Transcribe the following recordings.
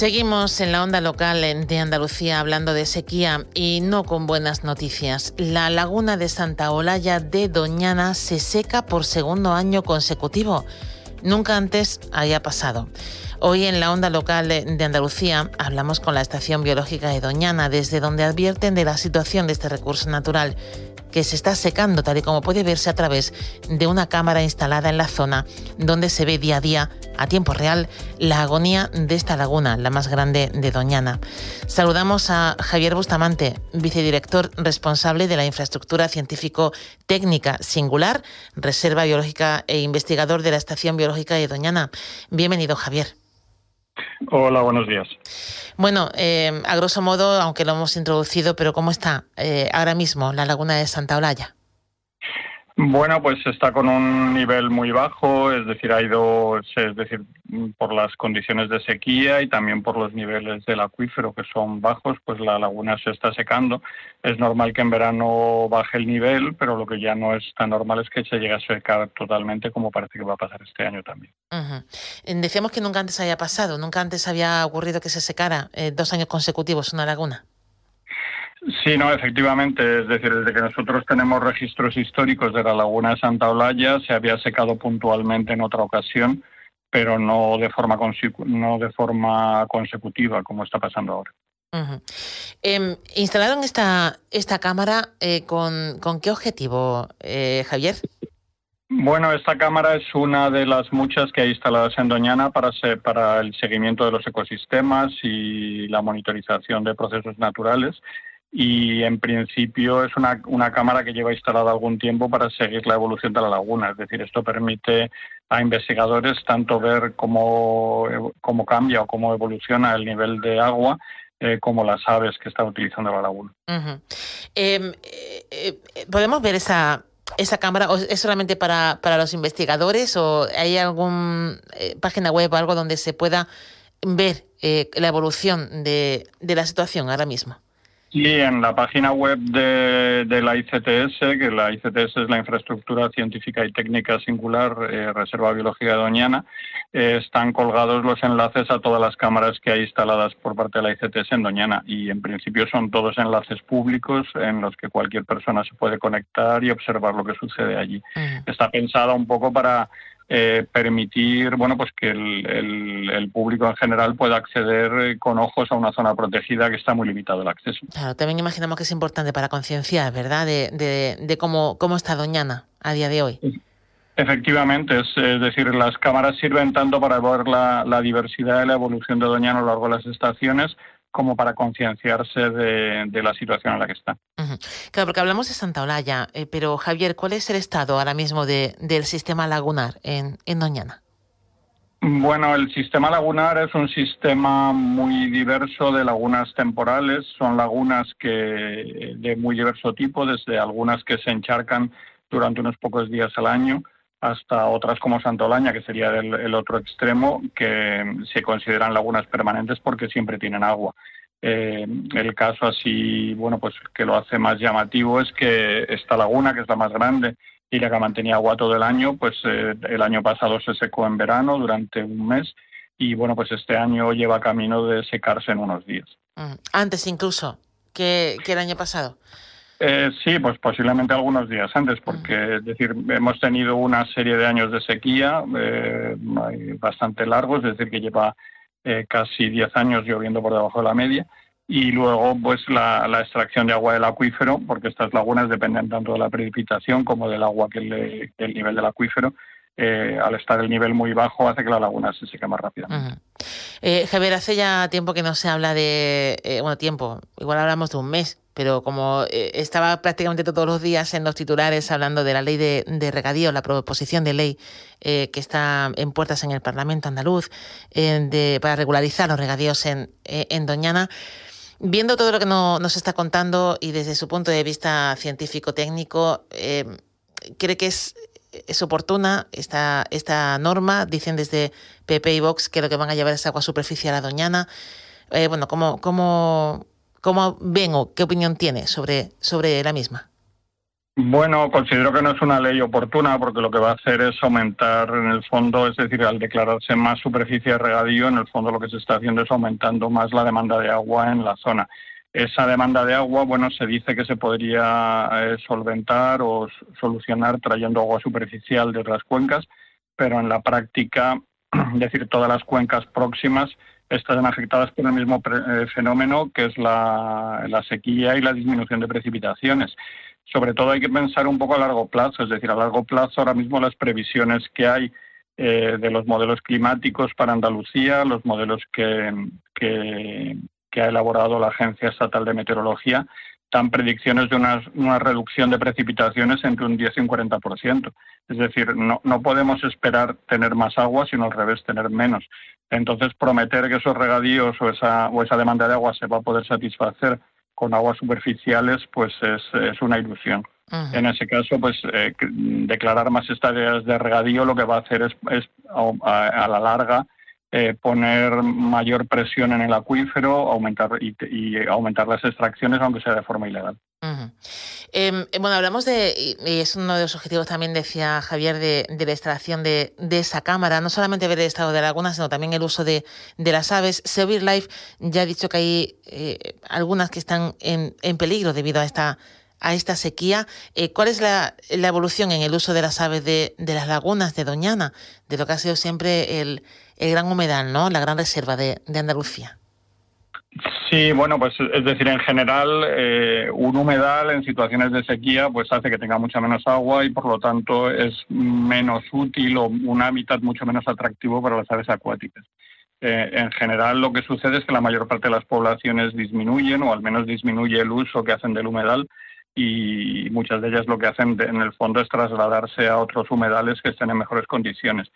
Seguimos en la onda local de Andalucía hablando de sequía y no con buenas noticias. La laguna de Santa Olalla de Doñana se seca por segundo año consecutivo. Nunca antes había pasado. Hoy en la onda local de Andalucía hablamos con la Estación Biológica de Doñana, desde donde advierten de la situación de este recurso natural que se está secando, tal y como puede verse a través de una cámara instalada en la zona, donde se ve día a día, a tiempo real, la agonía de esta laguna, la más grande de Doñana. Saludamos a Javier Bustamante, vicedirector responsable de la infraestructura científico-técnica singular, Reserva Biológica e investigador de la Estación Biológica de Doñana. Bienvenido, Javier. Hola, buenos días. Bueno, eh, a grosso modo, aunque lo hemos introducido, pero ¿cómo está eh, ahora mismo la laguna de Santa Olalla? Bueno, pues está con un nivel muy bajo, es decir, ha ido, es decir, por las condiciones de sequía y también por los niveles del acuífero que son bajos, pues la laguna se está secando. Es normal que en verano baje el nivel, pero lo que ya no es tan normal es que se llegue a secar totalmente como parece que va a pasar este año también. Decíamos que nunca antes había pasado, nunca antes había ocurrido que se secara eh, dos años consecutivos una laguna. Sí, no, efectivamente. Es decir, desde que nosotros tenemos registros históricos de la laguna de Santa Olalla, se había secado puntualmente en otra ocasión, pero no de forma, no de forma consecutiva, como está pasando ahora. Em, ¿Instalaron esta, esta cámara eh, con, con, qué objetivo, eh, Javier? Bueno, esta cámara es una de las muchas que hay instaladas en Doñana para, para el seguimiento de los ecosistemas y la monitorización de procesos naturales y en principio es una, una, cámara que lleva instalada algún tiempo para seguir la evolución de la laguna. Es decir, esto permite a investigadores tanto ver cómo, cómo cambia o cómo evoluciona el nivel de agua eh, como las aves que están utilizando la laguna. Em, eh, eh, ¿Podemos ver esa, esa cámara? ¿O ¿Es solamente para, para los investigadores o hay alguna página web o algo donde se pueda ver la evolución de, de la situación ahora mismo? Sí, en la página web de, la ICTS, que la ICTS es la Infraestructura Científica y Técnica Singular eh, Reserva Biológica de Doñana, eh, están colgados los enlaces a todas las cámaras que hay instaladas por parte de la ICTS en Doñana y en principio son todos enlaces públicos en los que cualquier persona se puede conectar y observar lo que sucede allí. Está pensada un poco para eh, permitir bueno pues que el, público en general pueda acceder eh, con ojos a una zona protegida que está muy limitado el acceso. Claro, también imaginamos que es importante para concienciar, ¿verdad?, de, de, cómo, cómo está Doñana a día de hoy. Efectivamente, es, decir, las cámaras sirven tanto para ver la, la diversidad y la evolución de Doñana a lo largo de las estaciones, como para concienciarse de, la situación en la que está. Claro, porque hablamos de Santa Olalla, eh, pero Javier, ¿cuál es el estado ahora mismo del sistema lagunar en, Doñana? Bueno, el sistema lagunar es un sistema muy diverso de lagunas temporales. Son lagunas que de muy diverso tipo, desde algunas que se encharcan durante unos pocos días al año, hasta otras como Santolaña, que sería el, otro extremo, que se consideran lagunas permanentes porque siempre tienen agua. Eh, el caso así, bueno, pues que lo hace más llamativo es que esta laguna, que es la más grande y la que mantenía agua todo el año, pues eh, el año pasado se secó en verano durante un mes y bueno, pues este año lleva camino de secarse en unos días. Antes incluso que el año pasado. Eh, sí, pues posiblemente algunos días antes, porque es decir, hemos tenido una serie de años de sequía eh, bastante largos, es decir, que lleva eh, casi 10 años lloviendo por debajo de la media, y luego pues la, extracción de agua del acuífero, porque estas lagunas dependen tanto de la precipitación como del agua que le, del nivel del acuífero. al estar el nivel muy bajo hace que la laguna se seque más rápido. Javier, hace ya tiempo que no se habla de, bueno, tiempo, igual hablamos de un mes, pero como eh, estaba prácticamente todos los días en los titulares hablando de la ley de, regadío, la proposición de ley eh, que está en puertas en el Parlamento andaluz para regularizar los regadíos en, en Doñana, viendo todo lo que nos está contando y desde su punto de vista científico-técnico, ¿cree que es es oportuna esta, esta norma. Dicen desde PP y Vox que lo que van a llevar es agua superficial a Doñana. Eh, bueno, ¿cómo, cómo, ¿cómo ven o qué opinión tiene sobre, sobre la misma? Bueno, considero que no es una ley oportuna porque lo que va a hacer es aumentar en el fondo, es decir, al declararse más superficie de regadío, en el fondo lo que se está haciendo es aumentando más la demanda de agua en la zona. Esa demanda de agua, bueno, se dice que se podría eh, solventar o solucionar trayendo agua superficial de otras cuencas, pero en la práctica, es decir, todas las cuencas próximas están afectadas por el mismo eh, fenómeno que es la, sequía y la disminución de precipitaciones. Sobre todo hay que pensar un poco a largo plazo, es decir, a largo plazo ahora mismo las previsiones que hay eh, de los modelos climáticos para Andalucía, los modelos que, que ha elaborado la Agencia Estatal de Meteorología dan predicciones de una, reducción de precipitaciones entre un 10 y un 40%. Es decir, no, no podemos esperar tener más agua, sino al revés, tener menos. Entonces, prometer que esos regadíos o esa, o esa demanda de agua se va a poder satisfacer con aguas superficiales, pues es, es una ilusión. En ese caso, pues eh, declarar más estadios de regadío lo que va a hacer es, es a la larga eh, poner mayor presión en el acuífero aumentar y, aumentar las extracciones, aunque sea de forma ilegal. Em, bueno, hablamos de, y es uno de los objetivos también, decía Javier, de, la instalación de, esa cámara, no solamente ver el estado de la laguna, sino también el uso de, las aves. Severe Life ya ha dicho que hay eh, algunas que están en, peligro debido a esta a esta sequía. Eh, ¿Cuál es la, evolución en el uso de las aves de, de las lagunas de Doñana, de lo que ha sido siempre el, gran humedal, ¿no? La gran reserva de, Andalucía. Sí, bueno, pues es decir, en general, eh, un humedal en situaciones de sequía pues hace que tenga mucha menos agua y por lo tanto es menos útil o un hábitat mucho menos atractivo para las aves acuáticas. Eh, en general, lo que sucede es que la mayor parte de las poblaciones disminuyen o al menos disminuye el uso que hacen del humedal y muchas de ellas lo que hacen en el fondo es trasladarse a otros humedales que estén en mejores condiciones.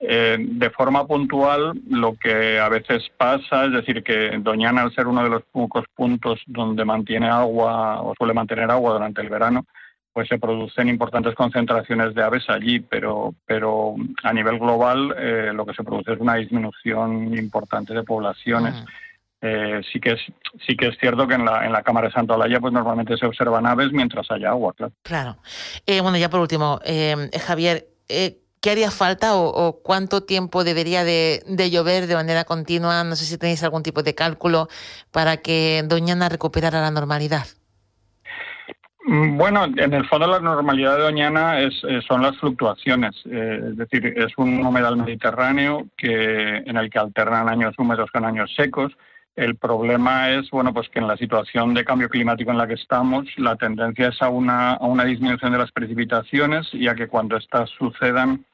Eh, de forma puntual, lo que a veces pasa es decir que Doñana, al ser uno de los pocos puntos donde mantiene agua o suele mantener agua durante el verano, pues se producen importantes concentraciones de aves allí, pero, pero a nivel global eh, lo que se produce es una disminución importante de poblaciones. Eh, sí que es sí que es cierto que en la, en la Cámara de Santa Olaya pues normalmente se observan aves mientras haya agua, claro. Claro. bueno, ya por último, Javier, ¿Qué haría falta o, cuánto tiempo debería de, llover de manera continua? No sé si tenéis algún tipo de cálculo para que Doñana recuperara la normalidad. Mm, bueno, en el fondo la normalidad de Doñana es, eh, son las fluctuaciones, eh, es decir, es un humedal mediterráneo que, en el que alternan años húmedos con años secos. El problema es, bueno, pues que en la situación de cambio climático en la que estamos, la tendencia es a una, disminución de las precipitaciones y a que cuando estas sucedan,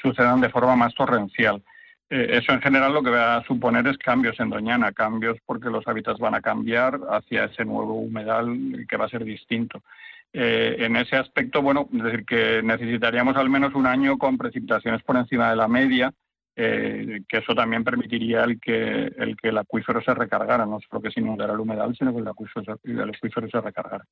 sucedan de forma más torrencial. Eh, eso en general lo que va a suponer es cambios en Doñana, cambios porque los hábitats van a cambiar hacia ese nuevo humedal que va a ser distinto. Eh, en ese aspecto, bueno, es decir, que necesitaríamos al menos un año con precipitaciones por encima de la media, eh, que eso también permitiría el que el que el acuífero se recargara, no solo que se inundara el humedal, sino que el acuífero, el acuífero se recargara.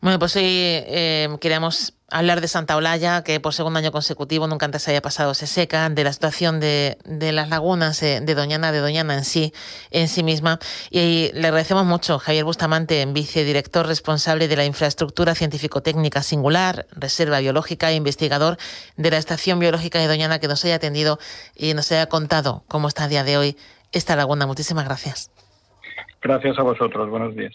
Bueno, pues hoy eh, queríamos hablar de Santa Olalla, que por segundo año consecutivo nunca antes haya pasado se seca, de la situación de, las lagunas de Doñana, de Doñana en sí, en sí misma. Y le agradecemos mucho Javier Bustamante, vicedirector responsable de la infraestructura científico-técnica singular, reserva biológica e investigador de la Estación Biológica de Doñana, que nos haya atendido y nos haya contado cómo está a día de hoy esta laguna. Muchísimas gracias. Gracias a vosotros. Buenos días.